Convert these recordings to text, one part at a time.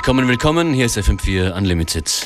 Willkommen, willkommen. Hier ist FM4 Unlimited.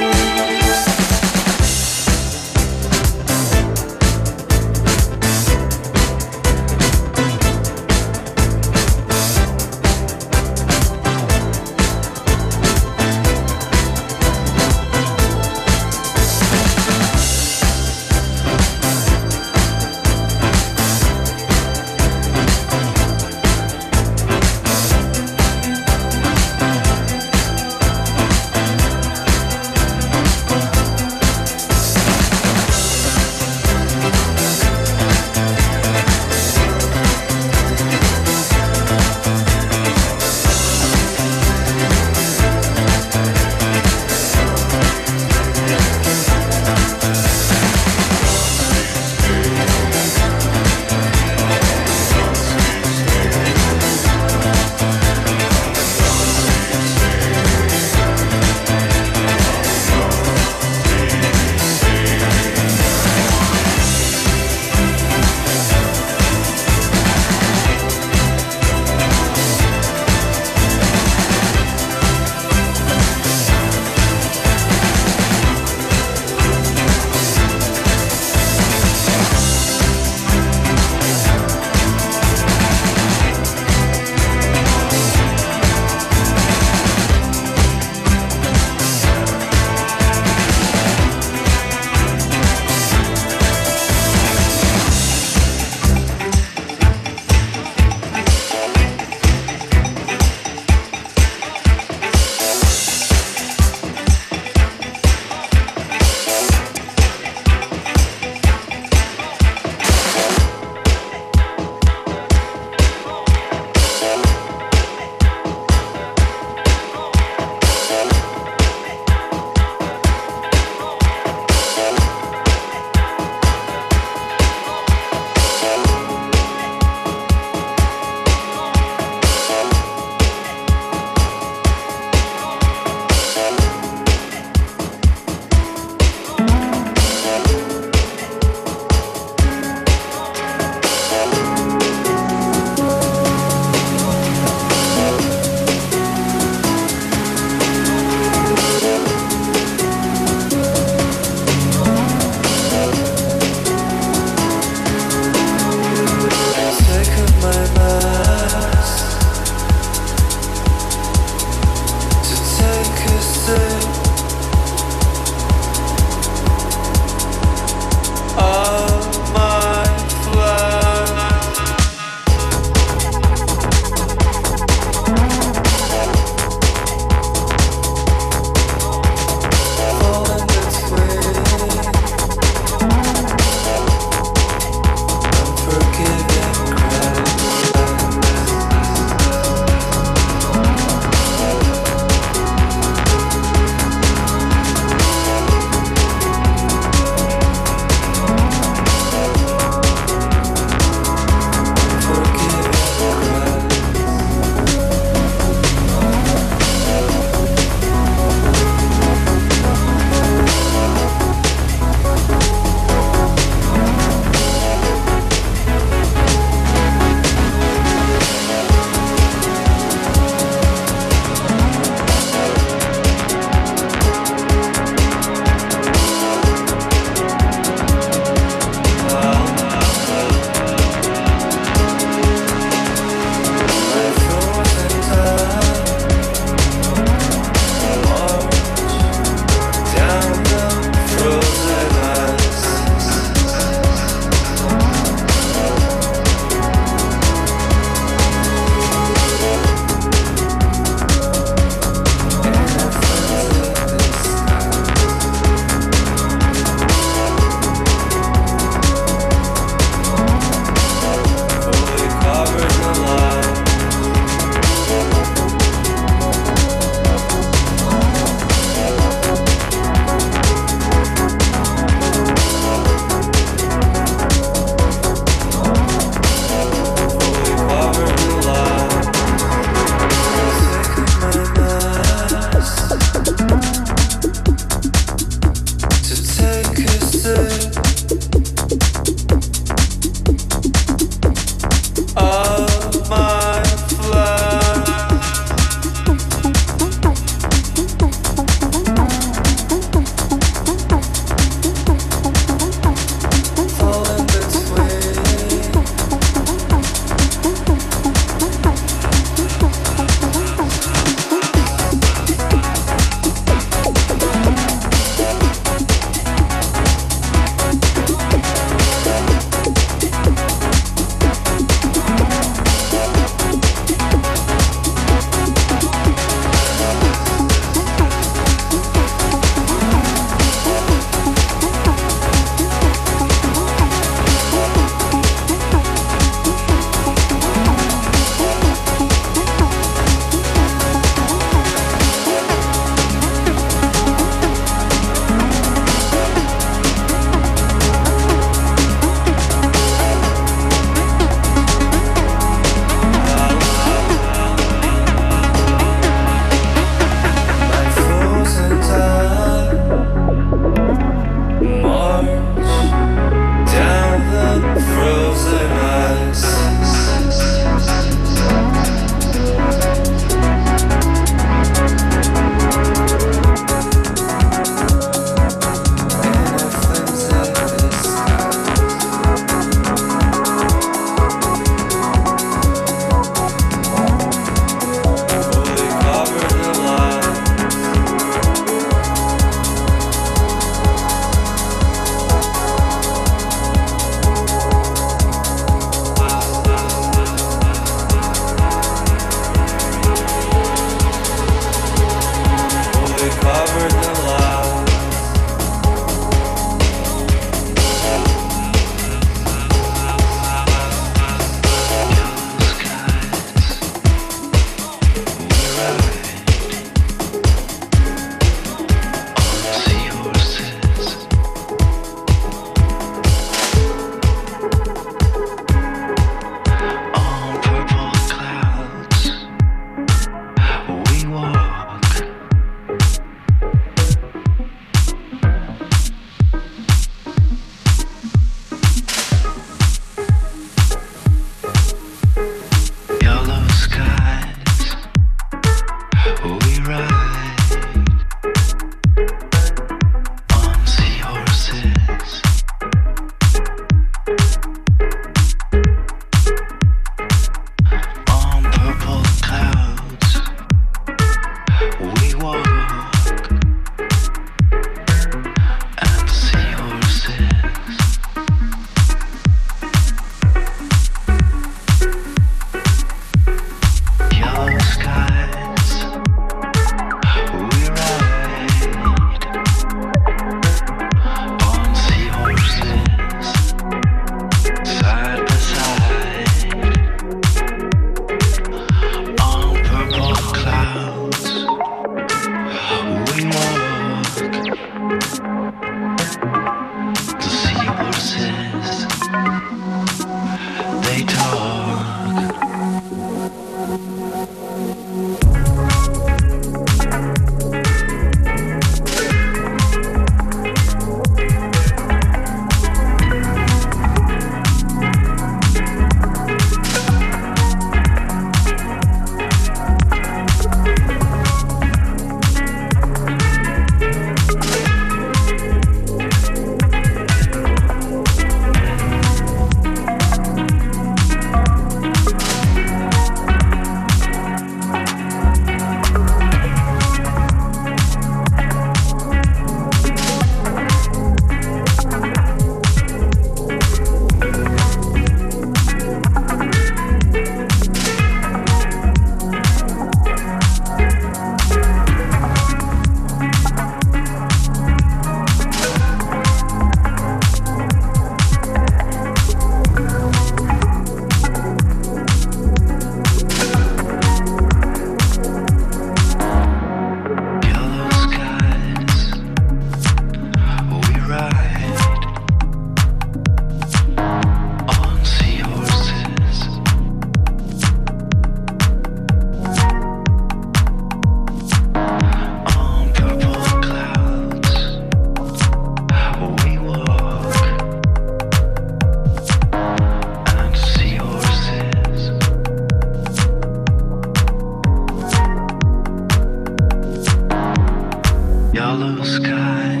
hollow sky.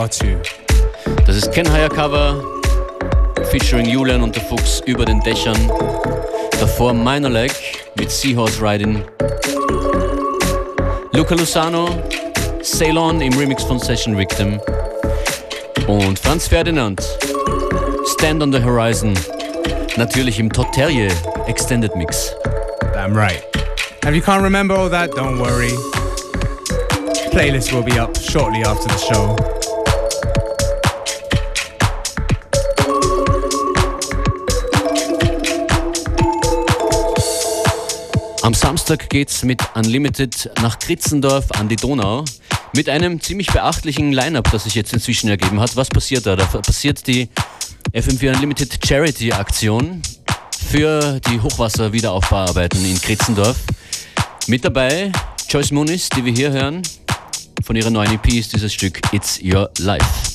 Hope you. Das ist Ken Higher Cover, featuring Julian und der Fuchs über den Dächern. Davor Minor Leg mit Seahorse Riding. Luca Lusano, Sail On im Remix von Session Victim. Und Franz Ferdinand, Stand on the Horizon. Natürlich im Todd Terje Extended Mix. Damn right. If you can't remember all that, don't worry. Playlist will be up shortly after the show. Am Samstag geht's mit Unlimited nach Kritzendorf an die Donau. Mit einem ziemlich beachtlichen Line-Up, das sich jetzt inzwischen ergeben hat. Was passiert da? Da passiert die FM4 Unlimited Charity Aktion für die Hochwasserwiederaufbauarbeiten in Kritzendorf. Mit dabei Joyce Muniz, die wir hier hören. Von ihrer neuen EP ist dieses Stück It's Your Life.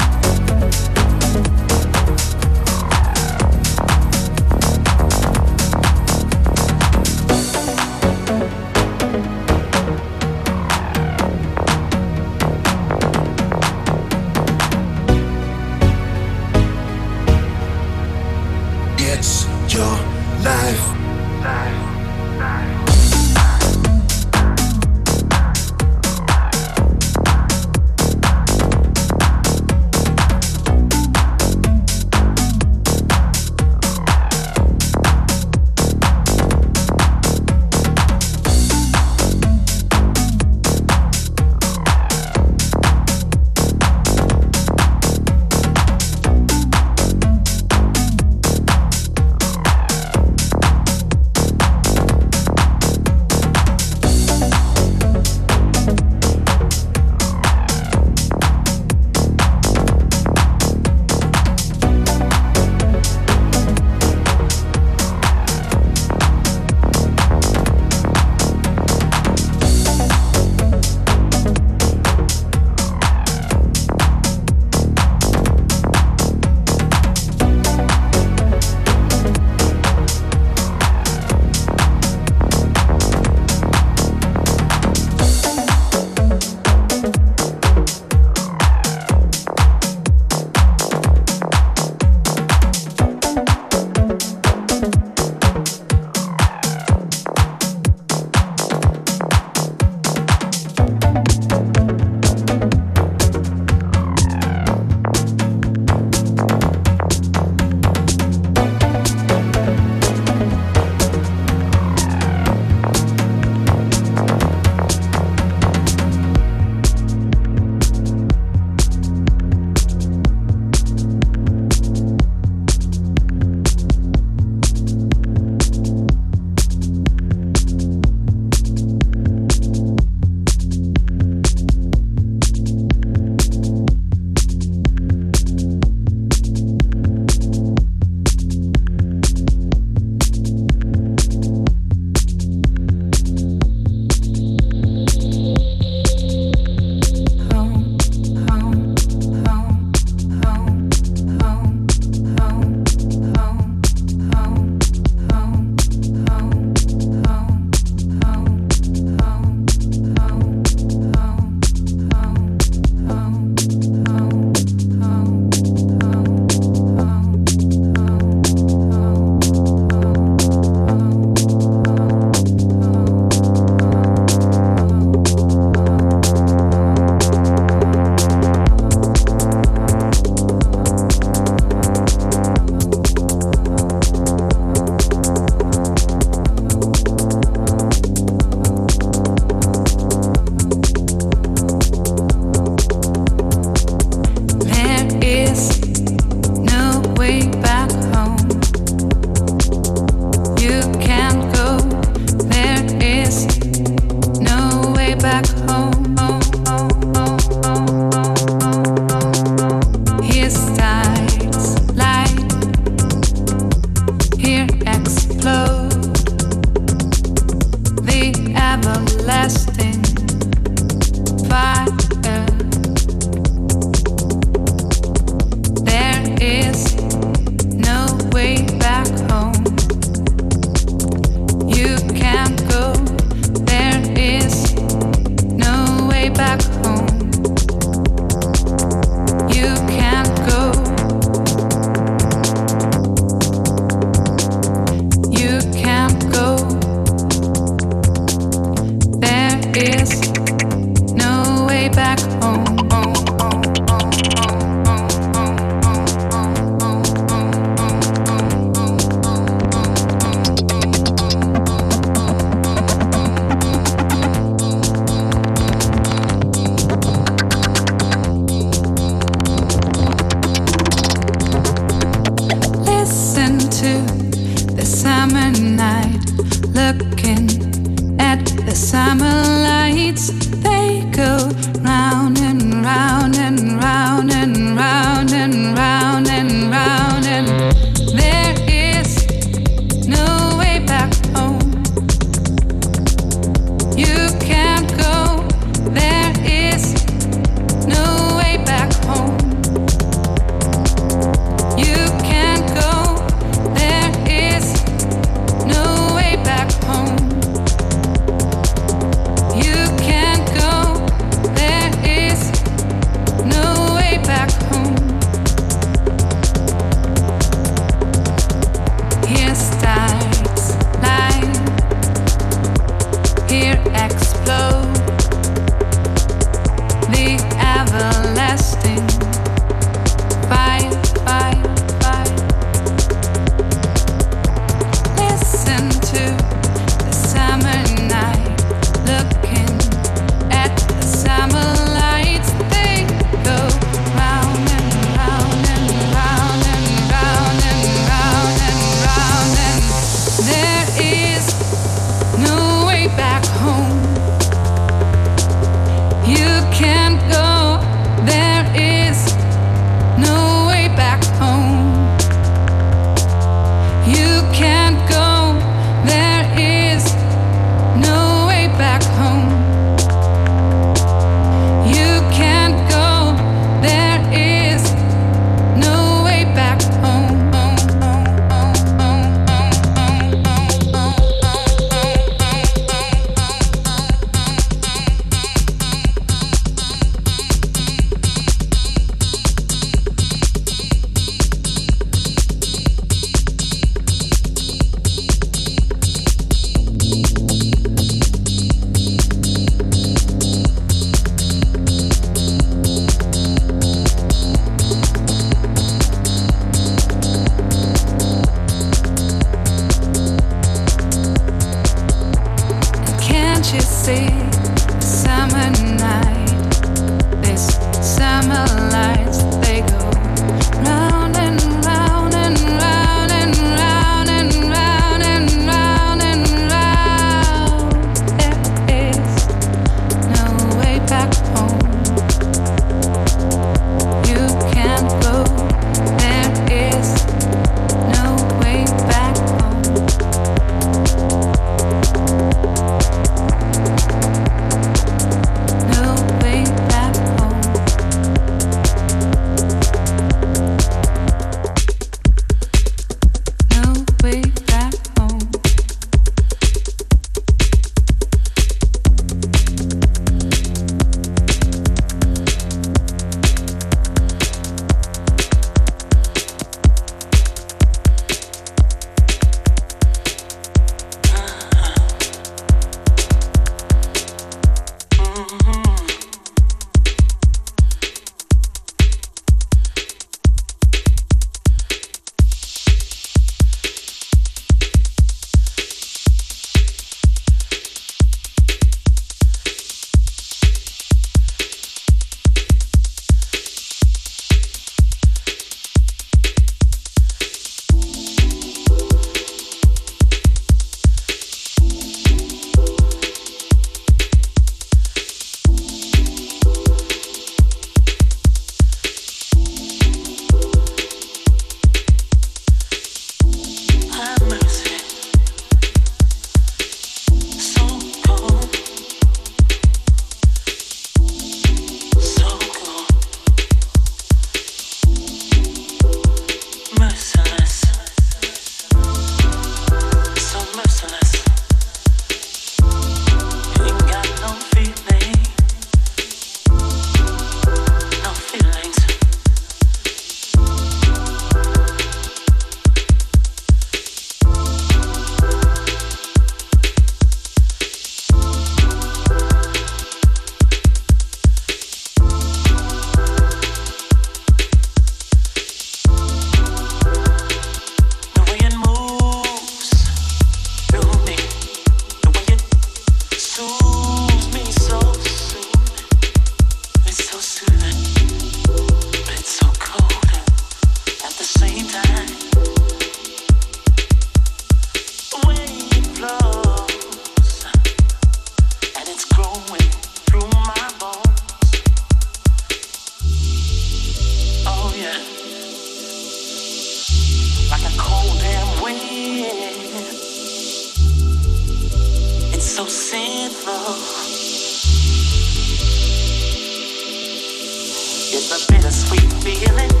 is a bittersweet feeling.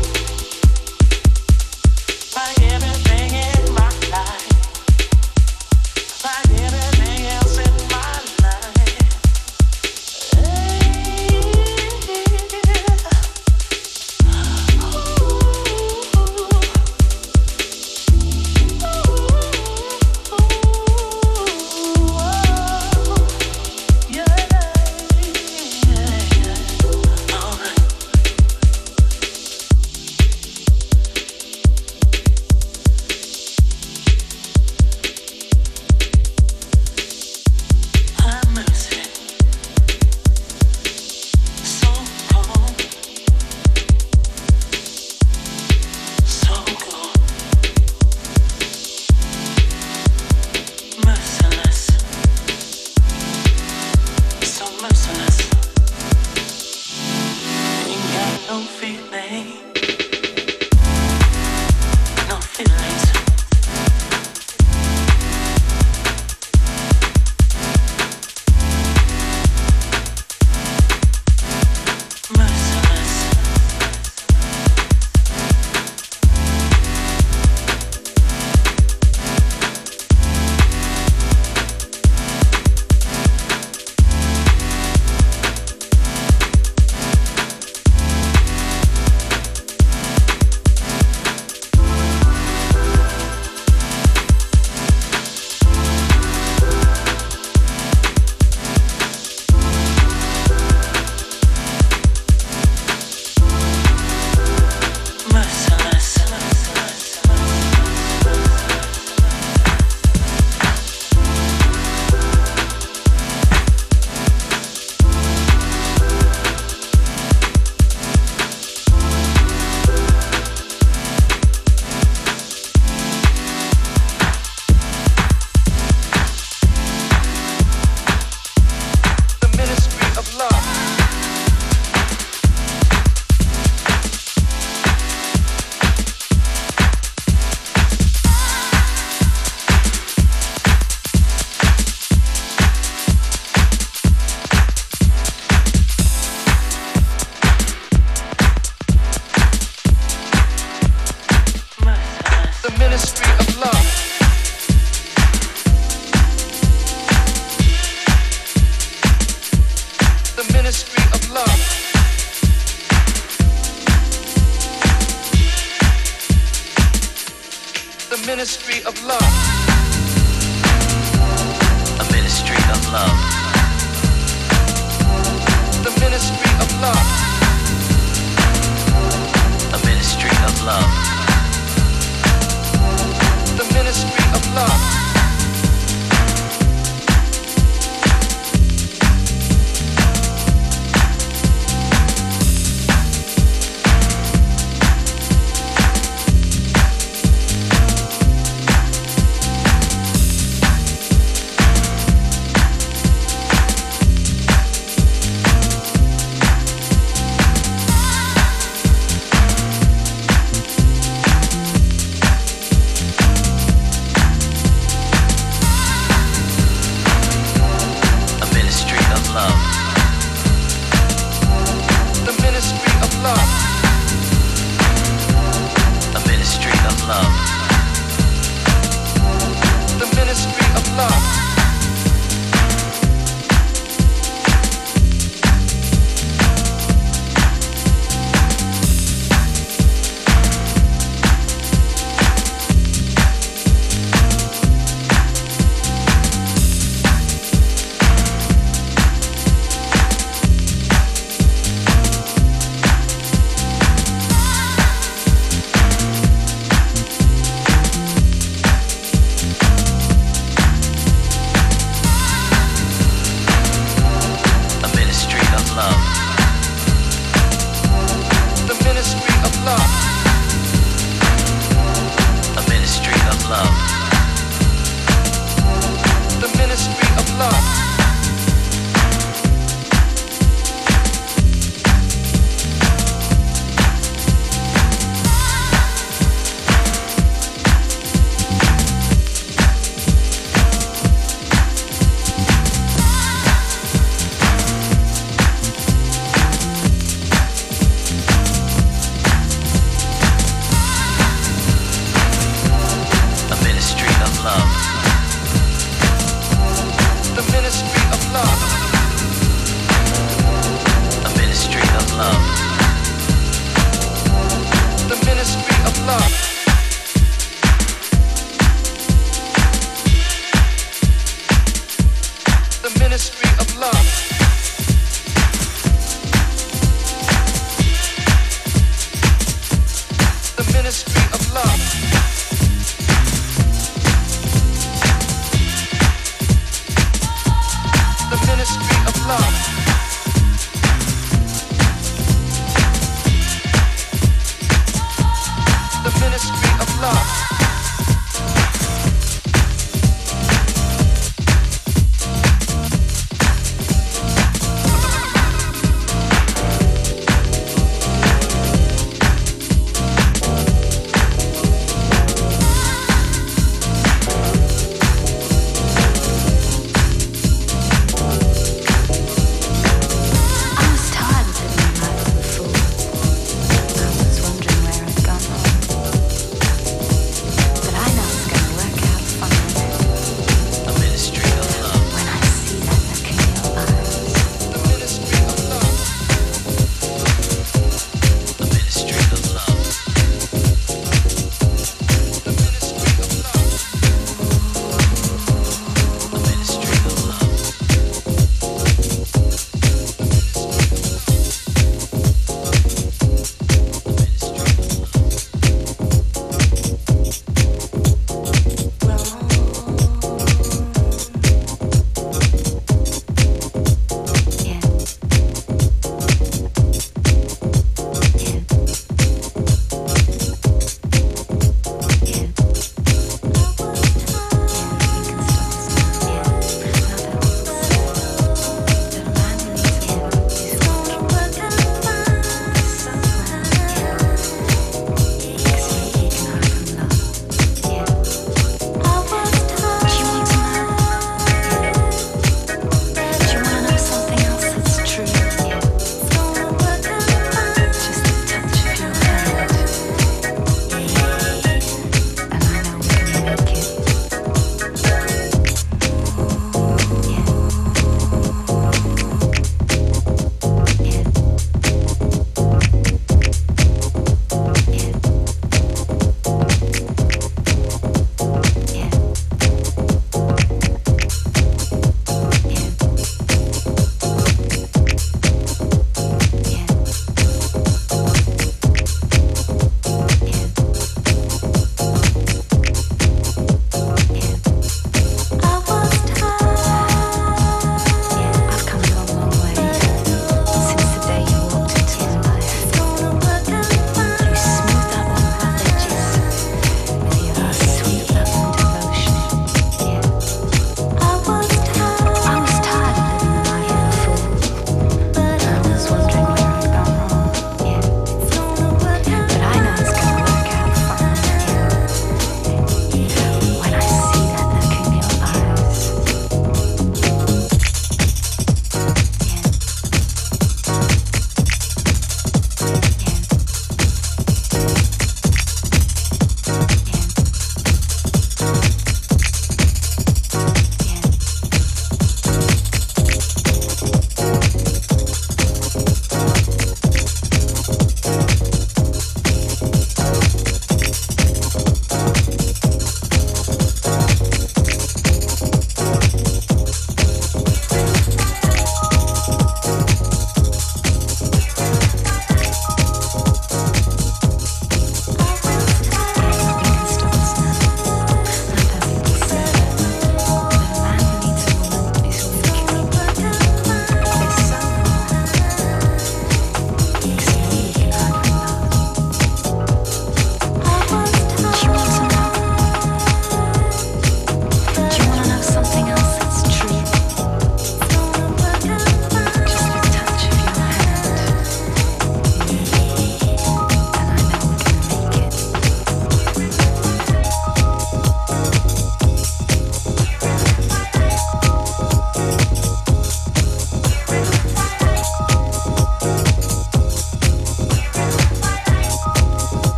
love.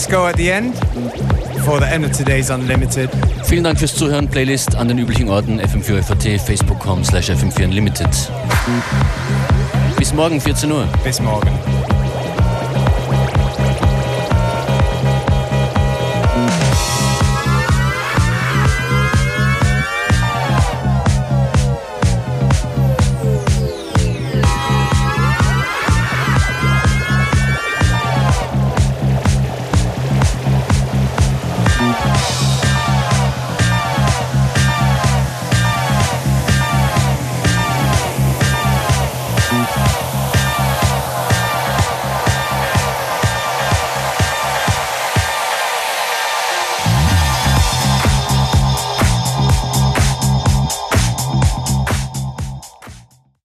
Disco at the end for the end of today's Unlimited. Vielen Dank fürs Zuhören. Playlist an den üblichen Orten fm4fat, facebook.com slash fm4unlimited. Bis morgen, 14 Uhr. Bis morgen.